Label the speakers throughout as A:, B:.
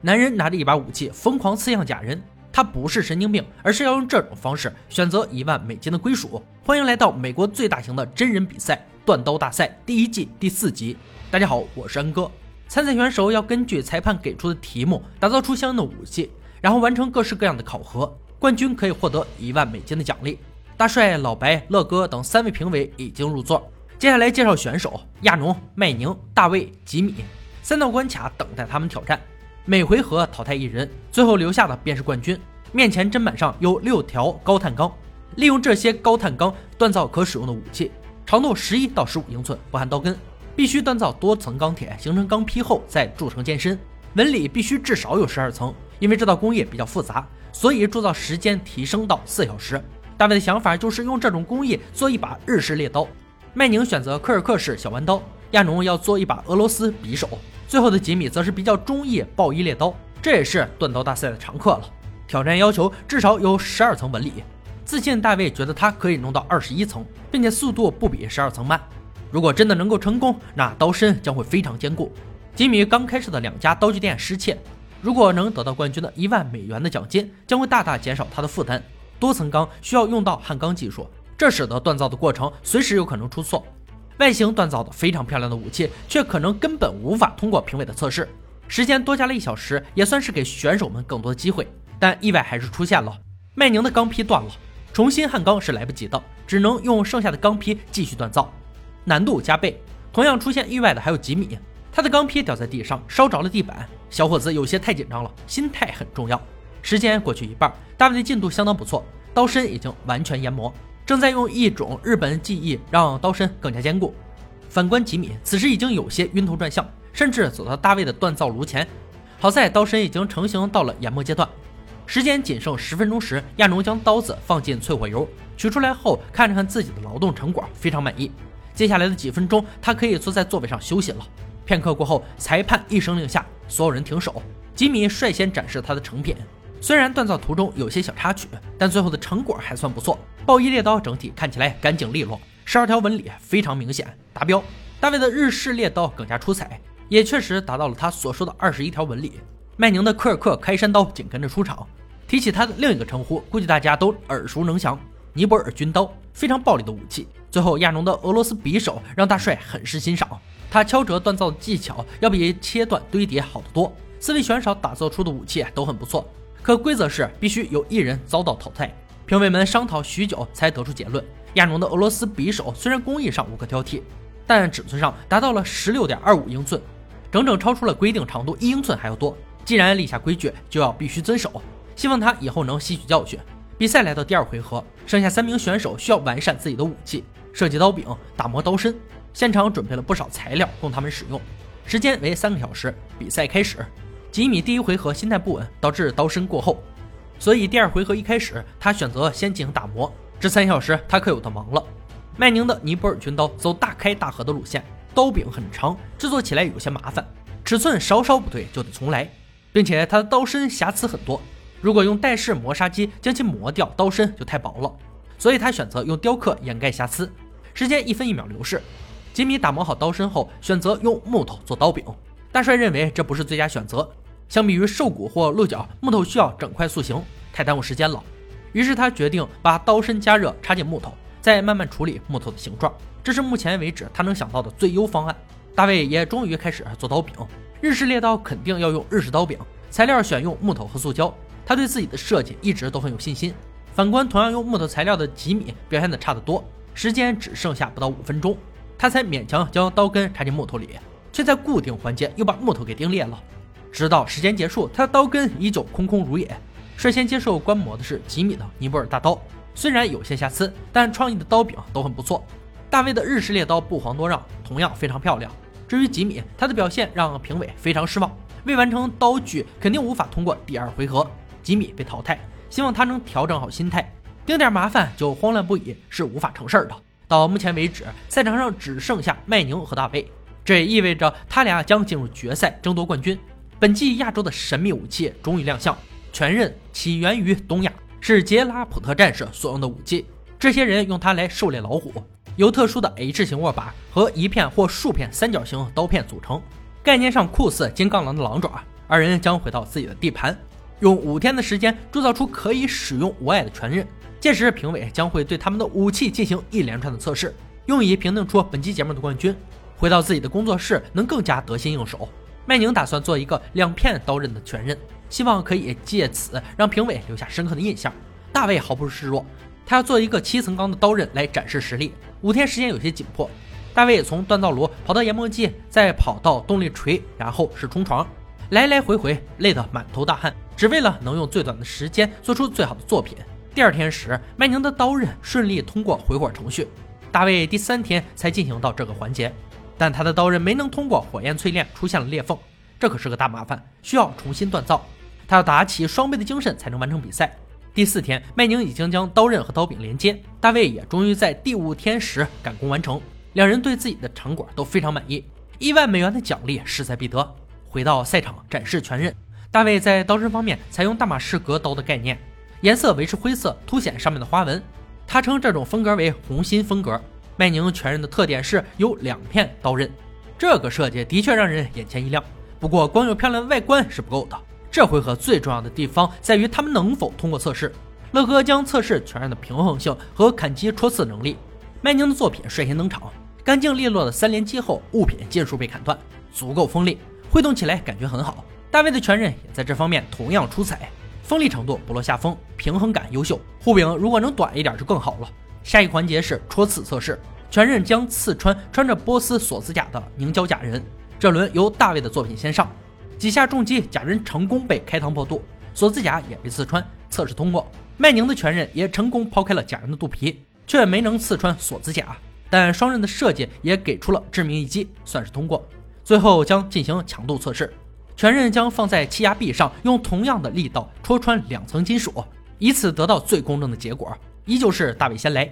A: 男人拿着一把武器疯狂刺向假人，他不是神经病，而是要用这种方式选择一万美金的归属。欢迎来到美国最大型的真人比赛——断刀大赛第一季第四集。大家好，我是恩哥。参赛选手要根据裁判给出的题目，打造出相应的武器，然后完成各式各样的考核。冠军可以获得一万美金的奖励。大帅、老白、乐哥等三位评委已经入座。接下来介绍选手：亚农、麦宁、大卫、吉米。三道关卡等待他们挑战，每回合淘汰一人，最后留下的便是冠军。面前砧板上有六条高碳钢，利用这些高碳钢锻造可使用的武器，长度十一到十五英寸，不含刀根。必须锻造多层钢铁形成钢坯后再铸成剑身，纹理必须至少有十二层。因为这道工艺比较复杂，所以铸造时间提升到四小时。大卫的想法就是用这种工艺做一把日式猎刀。麦宁选择科尔克式小弯刀，亚农要做一把俄罗斯匕首，最后的吉米则是比较中意暴衣猎刀，这也是断刀大赛的常客了。挑战要求至少有十二层纹理，自信大卫觉得他可以弄到二十一层，并且速度不比十二层慢。如果真的能够成功，那刀身将会非常坚固。吉米刚开设的两家刀具店失窃，如果能得到冠军的一万美元的奖金，将会大大减少他的负担。多层钢需要用到焊钢技术。这使得锻造的过程随时有可能出错，外形锻造的非常漂亮的武器，却可能根本无法通过评委的测试。时间多加了一小时，也算是给选手们更多的机会，但意外还是出现了。麦宁的钢坯断了，重新焊钢是来不及的，只能用剩下的钢坯继续锻造，难度加倍。同样出现意外的还有吉米，他的钢坯掉在地上，烧着了地板。小伙子有些太紧张了，心态很重要。时间过去一半，大卫的进度相当不错，刀身已经完全研磨。正在用一种日本技艺让刀身更加坚固。反观吉米，此时已经有些晕头转向，甚至走到大卫的锻造炉前。好在刀身已经成型到了研磨阶段。时间仅剩十分钟时，亚农将刀子放进淬火油，取出来后看了看自己的劳动成果，非常满意。接下来的几分钟，他可以坐在座位上休息了。片刻过后，裁判一声令下，所有人停手。吉米率先展示他的成品。虽然锻造途中有些小插曲，但最后的成果还算不错。暴衣猎刀整体看起来干净利落，十二条纹理非常明显，达标。大卫的日式猎刀更加出彩，也确实达到了他所说的二十一条纹理。麦宁的科尔克开山刀紧跟着出场，提起他的另一个称呼，估计大家都耳熟能详——尼泊尔军刀，非常暴力的武器。最后，亚农的俄罗斯匕首让大帅很是欣赏，他敲折锻造的技巧要比切断堆叠好得多。四位选手打造出的武器都很不错。可规则是必须有一人遭到淘汰。评委们商讨许久，才得出结论：亚农的俄罗斯匕首虽然工艺上无可挑剔，但尺寸上达到了十六点二五英寸，整整超出了规定长度一英寸还要多。既然立下规矩，就要必须遵守。希望他以后能吸取教训。比赛来到第二回合，剩下三名选手需要完善自己的武器，设计刀柄，打磨刀身。现场准备了不少材料供他们使用，时间为三个小时。比赛开始。吉米第一回合心态不稳，导致刀身过厚，所以第二回合一开始，他选择先进行打磨。这三小时他可有的忙了。麦宁的尼泊尔军刀走大开大合的路线，刀柄很长，制作起来有些麻烦，尺寸稍稍不对就得重来，并且他的刀身瑕疵很多，如果用带式磨砂机将其磨掉，刀身就太薄了，所以他选择用雕刻掩盖瑕疵。时间一分一秒流逝，吉米打磨好刀身后，选择用木头做刀柄。大帅认为这不是最佳选择，相比于兽骨或鹿角，木头需要整块塑形，太耽误时间了。于是他决定把刀身加热，插进木头，再慢慢处理木头的形状。这是目前为止他能想到的最优方案。大卫也终于开始做刀柄，日式猎刀肯定要用日式刀柄，材料选用木头和塑胶。他对自己的设计一直都很有信心。反观同样用木头材料的吉米，表现的差得多，时间只剩下不到五分钟，他才勉强将刀根插进木头里。却在固定环节又把木头给钉裂了，直到时间结束，他的刀根依旧空空如也。率先接受观摩的是吉米的尼泊尔大刀，虽然有些瑕疵，但创意的刀柄都很不错。大卫的日式猎刀不遑多让，同样非常漂亮。至于吉米，他的表现让评委非常失望，未完成刀具肯定无法通过第二回合，吉米被淘汰。希望他能调整好心态，丁点麻烦就慌乱不已是无法成事儿的。到目前为止，赛场上只剩下麦宁和大卫。这也意味着他俩将进入决赛，争夺冠军。本季亚洲的神秘武器终于亮相，全刃起源于东亚，是杰拉普特战士所用的武器。这些人用它来狩猎老虎，由特殊的 H 型握把和一片或数片三角形刀片组成，概念上酷似金刚狼的狼爪。二人将回到自己的地盘，用五天的时间铸造出可以使用无碍的拳刃。届时，评委将会对他们的武器进行一连串的测试，用以评定出本期节目的冠军。回到自己的工作室，能更加得心应手。麦宁打算做一个两片刀刃的全刃，希望可以借此让评委留下深刻的印象。大卫毫不示弱，他要做一个七层钢的刀刃来展示实力。五天时间有些紧迫，大卫从锻造炉跑到研磨机，再跑到动力锤，然后是冲床，来来回回累得满头大汗，只为了能用最短的时间做出最好的作品。第二天时，麦宁的刀刃顺利通过回火程序，大卫第三天才进行到这个环节。但他的刀刃没能通过火焰淬炼，出现了裂缝，这可是个大麻烦，需要重新锻造。他要打起双倍的精神才能完成比赛。第四天，麦宁已经将刀刃和刀柄连接，大卫也终于在第五天时赶工完成。两人对自己的成果都非常满意，一万美元的奖励势在必得。回到赛场展示全刃，大卫在刀身方面采用大马士革刀的概念，颜色维持灰色，凸显上面的花纹。他称这种风格为红心风格。麦宁全刃的特点是有两片刀刃，这个设计的确让人眼前一亮。不过光有漂亮的外观是不够的，这回合最重要的地方在于他们能否通过测试。乐哥将测试全刃的平衡性和砍击戳刺能力。麦宁的作品率先登场，干净利落的三连击后，物品尽数被砍断，足够锋利，挥动起来感觉很好。大卫的全刃也在这方面同样出彩，锋利程度不落下风，平衡感优秀。护柄如果能短一点就更好了。下一环节是戳刺测试，全刃将刺穿穿着波斯锁子甲的凝胶假人。这轮由大卫的作品先上，几下重击，假人成功被开膛破肚，锁子甲也被刺穿，测试通过。麦宁的全刃也成功抛开了假人的肚皮，却没能刺穿锁子甲，但双刃的设计也给出了致命一击，算是通过。最后将进行强度测试，全刃将放在气压臂上，用同样的力道戳穿两层金属，以此得到最公正的结果。依旧是大卫先来，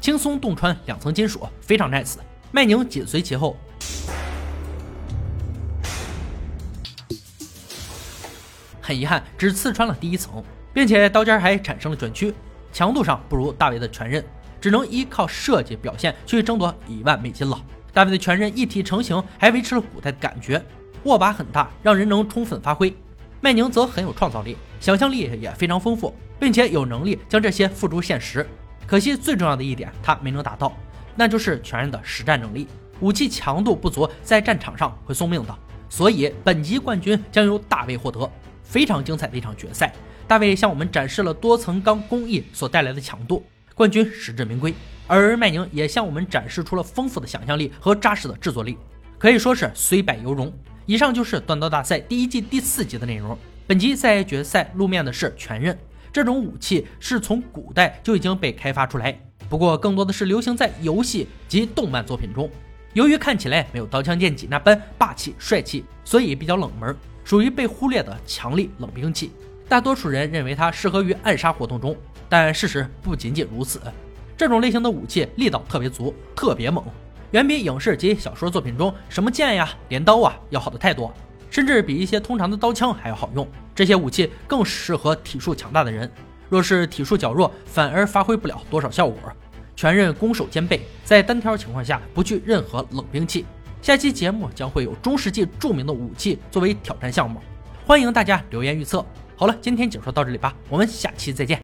A: 轻松洞穿两层金属，非常 nice。麦宁紧随其后，很遗憾只刺穿了第一层，并且刀尖还产生了卷曲，强度上不如大卫的全刃，只能依靠设计表现去争夺一万美金了。大卫的全刃一体成型，还维持了古代的感觉。握把很大，让人能充分发挥。麦宁则很有创造力，想象力也非常丰富，并且有能力将这些付诸现实。可惜最重要的一点他没能达到，那就是全刃的实战能力。武器强度不足，在战场上会送命的。所以本集冠军将由大卫获得。非常精彩的一场决赛，大卫向我们展示了多层钢工艺所带来的强度，冠军实至名归。而麦宁也向我们展示出了丰富的想象力和扎实的制作力，可以说是虽败犹荣。以上就是断刀大赛第一季第四集的内容。本集在决赛露面的是全刃，这种武器是从古代就已经被开发出来，不过更多的是流行在游戏及动漫作品中。由于看起来没有刀枪剑戟那般霸气帅气，所以比较冷门，属于被忽略的强力冷兵器。大多数人认为它适合于暗杀活动中，但事实不仅仅如此。这种类型的武器力道特别足，特别猛。远比影视及小说作品中什么剑呀、镰刀啊要好的太多，甚至比一些通常的刀枪还要好用。这些武器更适合体术强大的人，若是体术较弱，反而发挥不了多少效果。全刃攻守兼备，在单挑情况下不惧任何冷兵器。下期节目将会有中世纪著名的武器作为挑战项目，欢迎大家留言预测。好了，今天解说到这里吧，我们下期再见。